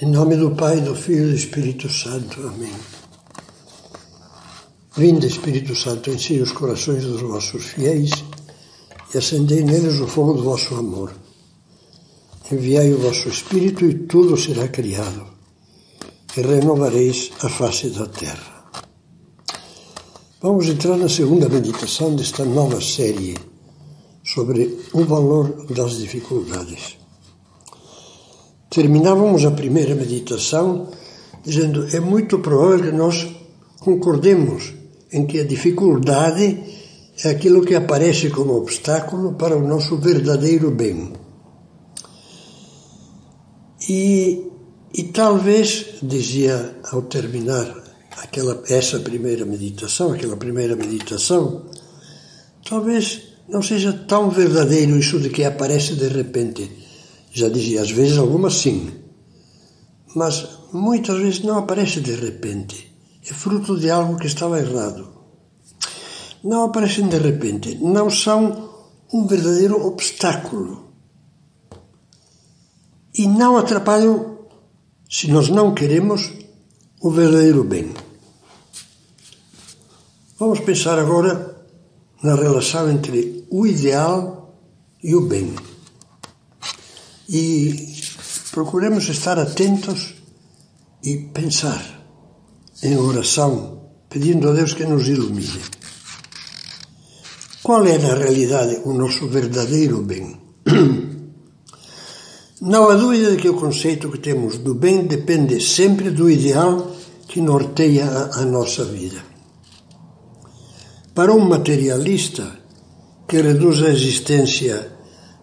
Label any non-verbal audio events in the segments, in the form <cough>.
Em nome do Pai, do Filho e do Espírito Santo. Amém. Vinde, Espírito Santo, enchei os corações dos vossos fiéis e acendei neles o fogo do vosso amor. Enviai o vosso Espírito e tudo será criado, e renovareis a face da terra. Vamos entrar na segunda meditação desta nova série sobre o valor das dificuldades. Terminávamos a primeira meditação dizendo é muito provável que nós concordemos em que a dificuldade é aquilo que aparece como obstáculo para o nosso verdadeiro bem. E, e talvez, dizia ao terminar aquela, essa primeira meditação, aquela primeira meditação, talvez não seja tão verdadeiro isso de que aparece de repente já dizia, às vezes algumas sim, mas muitas vezes não aparece de repente. É fruto de algo que estava errado. Não aparecem de repente, não são um verdadeiro obstáculo. E não atrapalham, se nós não queremos, o verdadeiro bem. Vamos pensar agora na relação entre o ideal e o bem e procuremos estar atentos e pensar em oração, pedindo a Deus que nos ilumine. Qual é, na realidade, o nosso verdadeiro bem? <clears throat> Não há dúvida de que o conceito que temos do bem depende sempre do ideal que norteia a, a nossa vida. Para um materialista que reduz a existência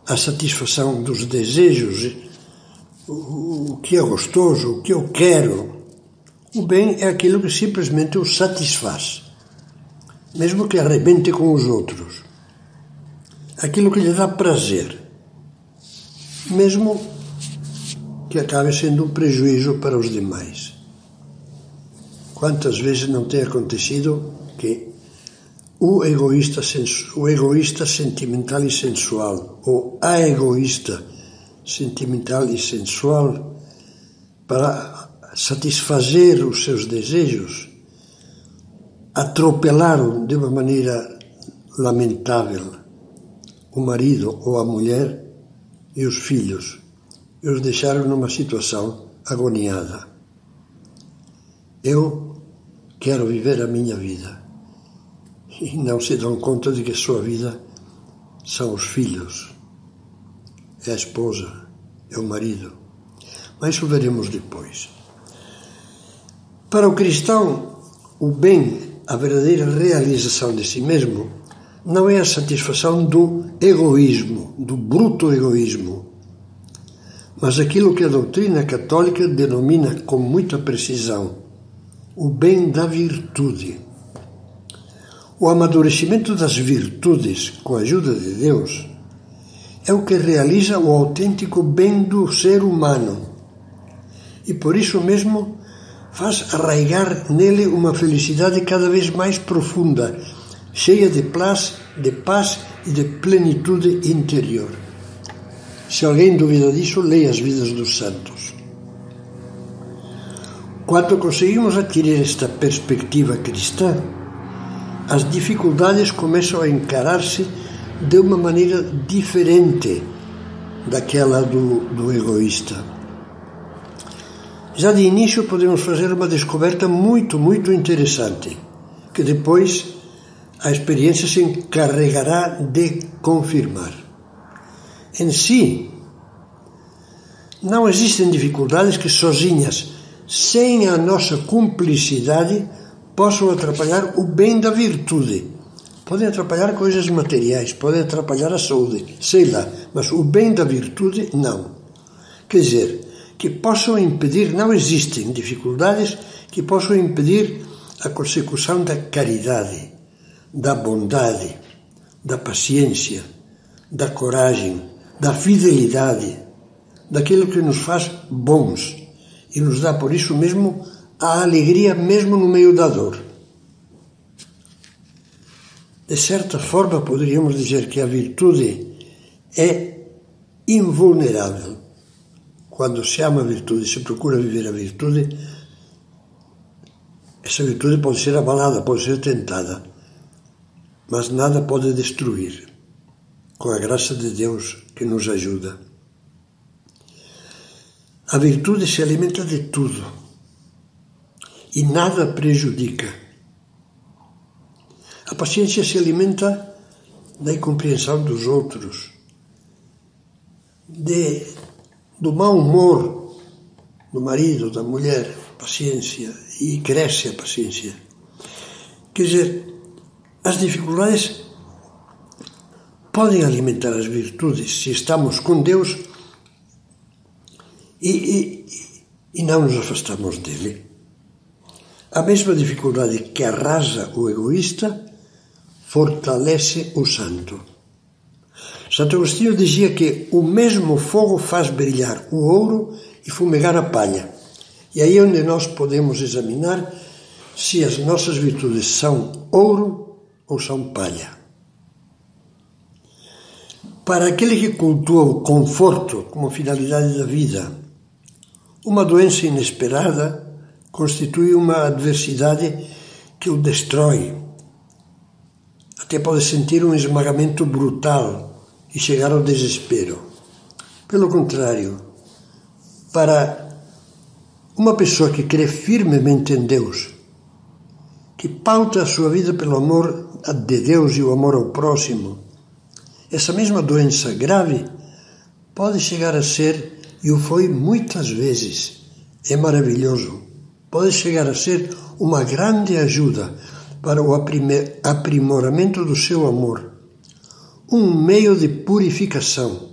a satisfação dos desejos, o que é gostoso, o que eu quero. O bem é aquilo que simplesmente o satisfaz, mesmo que arrebente com os outros. Aquilo que lhe dá prazer, mesmo que acabe sendo um prejuízo para os demais. Quantas vezes não tem acontecido o egoísta, o egoísta sentimental e sensual, ou a egoísta sentimental e sensual, para satisfazer os seus desejos, atropelaram de uma maneira lamentável o marido ou a mulher e os filhos, e os deixaram numa situação agoniada. Eu quero viver a minha vida e não se dão conta de que a sua vida são os filhos, é a esposa, é o marido. Mas isso veremos depois. Para o cristão, o bem, a verdadeira realização de si mesmo, não é a satisfação do egoísmo, do bruto egoísmo, mas aquilo que a doutrina católica denomina com muita precisão o bem da virtude. O amadurecimento das virtudes com a ajuda de Deus é o que realiza o autêntico bem do ser humano e por isso mesmo faz arraigar nele uma felicidade cada vez mais profunda, cheia de paz, de paz e de plenitude interior. Se alguém duvida disso, leia as vidas dos santos. Quando conseguimos adquirir esta perspectiva cristã, as dificuldades começam a encarar-se de uma maneira diferente daquela do, do egoísta. Já de início podemos fazer uma descoberta muito, muito interessante, que depois a experiência se encarregará de confirmar. Em si, não existem dificuldades que sozinhas, sem a nossa cumplicidade, possam atrapalhar o bem da virtude. Podem atrapalhar coisas materiais, podem atrapalhar a saúde, sei lá, mas o bem da virtude não. Quer dizer, que possam impedir, não existem dificuldades que possam impedir a consecução da caridade, da bondade, da paciência, da coragem, da fidelidade, daquilo que nos faz bons e nos dá por isso mesmo a alegria mesmo no meio da dor. De certa forma, poderíamos dizer que a virtude é invulnerável. quando se ama a virtude, se procura viver a virtude, essa virtude pode ser abalada, pode ser tentada, mas nada pode destruir, com a graça de Deus que nos ajuda. A virtude se alimenta de tudo e nada prejudica. A paciência se alimenta da incompreensão dos outros, de, do mau humor do marido, da mulher, paciência, e cresce a paciência. Quer dizer, as dificuldades podem alimentar as virtudes se estamos com Deus e, e, e não nos afastamos dele. A mesma dificuldade que arrasa o egoísta fortalece o santo. Santo Agostinho dizia que o mesmo fogo faz brilhar o ouro e fumegar a palha. E aí é onde nós podemos examinar se as nossas virtudes são ouro ou são palha. Para aquele que cultua o conforto como finalidade da vida, uma doença inesperada constitui uma adversidade que o destrói. Até pode sentir um esmagamento brutal e chegar ao desespero. Pelo contrário, para uma pessoa que crê firmemente em Deus, que pauta a sua vida pelo amor de Deus e o amor ao próximo, essa mesma doença grave pode chegar a ser, e o foi muitas vezes, é maravilhoso, pode chegar a ser uma grande ajuda para o aprimoramento do seu amor, um meio de purificação,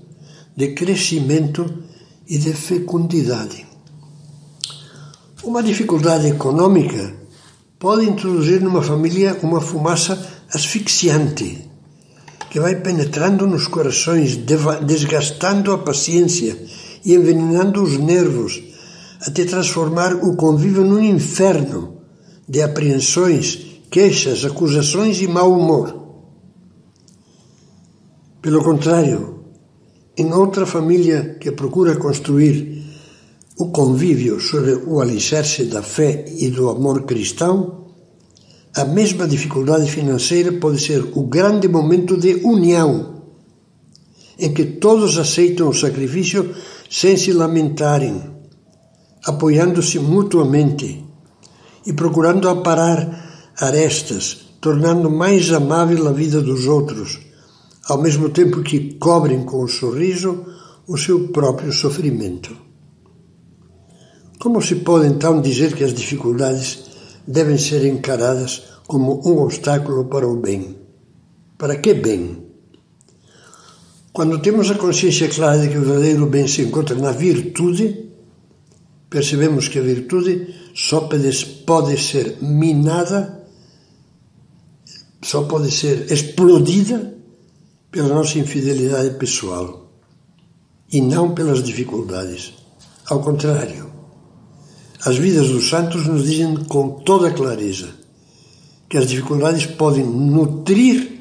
de crescimento e de fecundidade. Uma dificuldade econômica pode introduzir numa família uma fumaça asfixiante que vai penetrando nos corações, desgastando a paciência e envenenando os nervos, até transformar o convívio num inferno de apreensões, queixas, acusações e mau humor. Pelo contrário, em outra família que procura construir o convívio sobre o alicerce da fé e do amor cristão, a mesma dificuldade financeira pode ser o grande momento de união, em que todos aceitam o sacrifício sem se lamentarem, apoiando-se mutuamente e procurando aparar arestas, tornando mais amável a vida dos outros, ao mesmo tempo que cobrem com o sorriso o seu próprio sofrimento. Como se pode então dizer que as dificuldades devem ser encaradas como um obstáculo para o bem? Para que bem? Quando temos a consciência clara de que o verdadeiro bem se encontra na virtude, percebemos que a virtude só pode ser minada, só pode ser explodida pela nossa infidelidade pessoal e não pelas dificuldades. Ao contrário, as vidas dos santos nos dizem com toda clareza que as dificuldades podem nutrir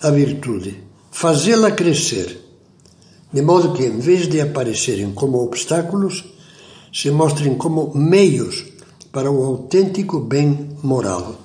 a virtude, fazê-la crescer, de modo que, em vez de aparecerem como obstáculos, se mostrem como meios para o autêntico bem moral.